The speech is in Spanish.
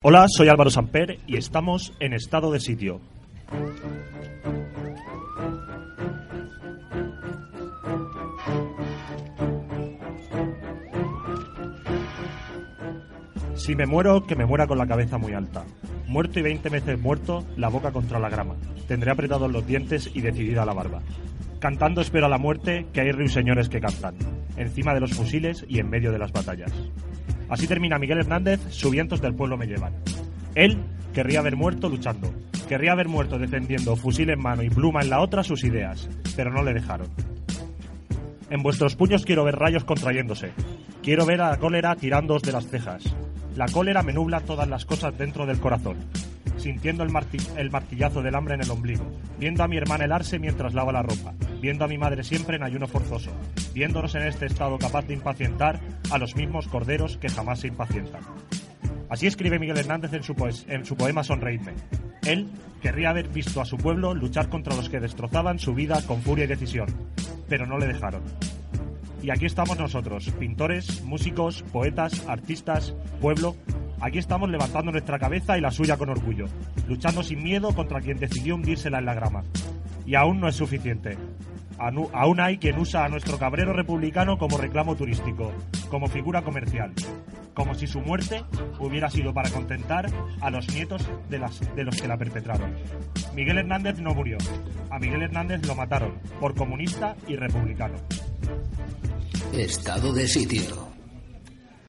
Hola, soy Álvaro Samper y estamos en estado de sitio. Si me muero, que me muera con la cabeza muy alta. Muerto y 20 veces muerto, la boca contra la grama. Tendré apretados los dientes y decidida la barba. Cantando espero a la muerte, que hay ruiseñores que cantan. Encima de los fusiles y en medio de las batallas. Así termina Miguel Hernández, su vientos del pueblo me llevan. Él querría haber muerto luchando. Querría haber muerto defendiendo fusil en mano y pluma en la otra sus ideas, pero no le dejaron. En vuestros puños quiero ver rayos contrayéndose. Quiero ver a la cólera tirándoos de las cejas. La cólera me nubla todas las cosas dentro del corazón. Sintiendo el, el martillazo del hambre en el ombligo. Viendo a mi hermana helarse mientras lava la ropa. Viendo a mi madre siempre en ayuno forzoso. Viéndonos en este estado capaz de impacientar a los mismos corderos que jamás se impacientan. Así escribe Miguel Hernández en su, en su poema Sonreírme. Él querría haber visto a su pueblo luchar contra los que destrozaban su vida con furia y decisión, pero no le dejaron. Y aquí estamos nosotros, pintores, músicos, poetas, artistas, pueblo. Aquí estamos levantando nuestra cabeza y la suya con orgullo, luchando sin miedo contra quien decidió hundírsela en la grama. Y aún no es suficiente. Aún hay quien usa a nuestro cabrero republicano como reclamo turístico, como figura comercial, como si su muerte hubiera sido para contentar a los nietos de los que la perpetraron. Miguel Hernández no murió, a Miguel Hernández lo mataron por comunista y republicano. Estado de sitio.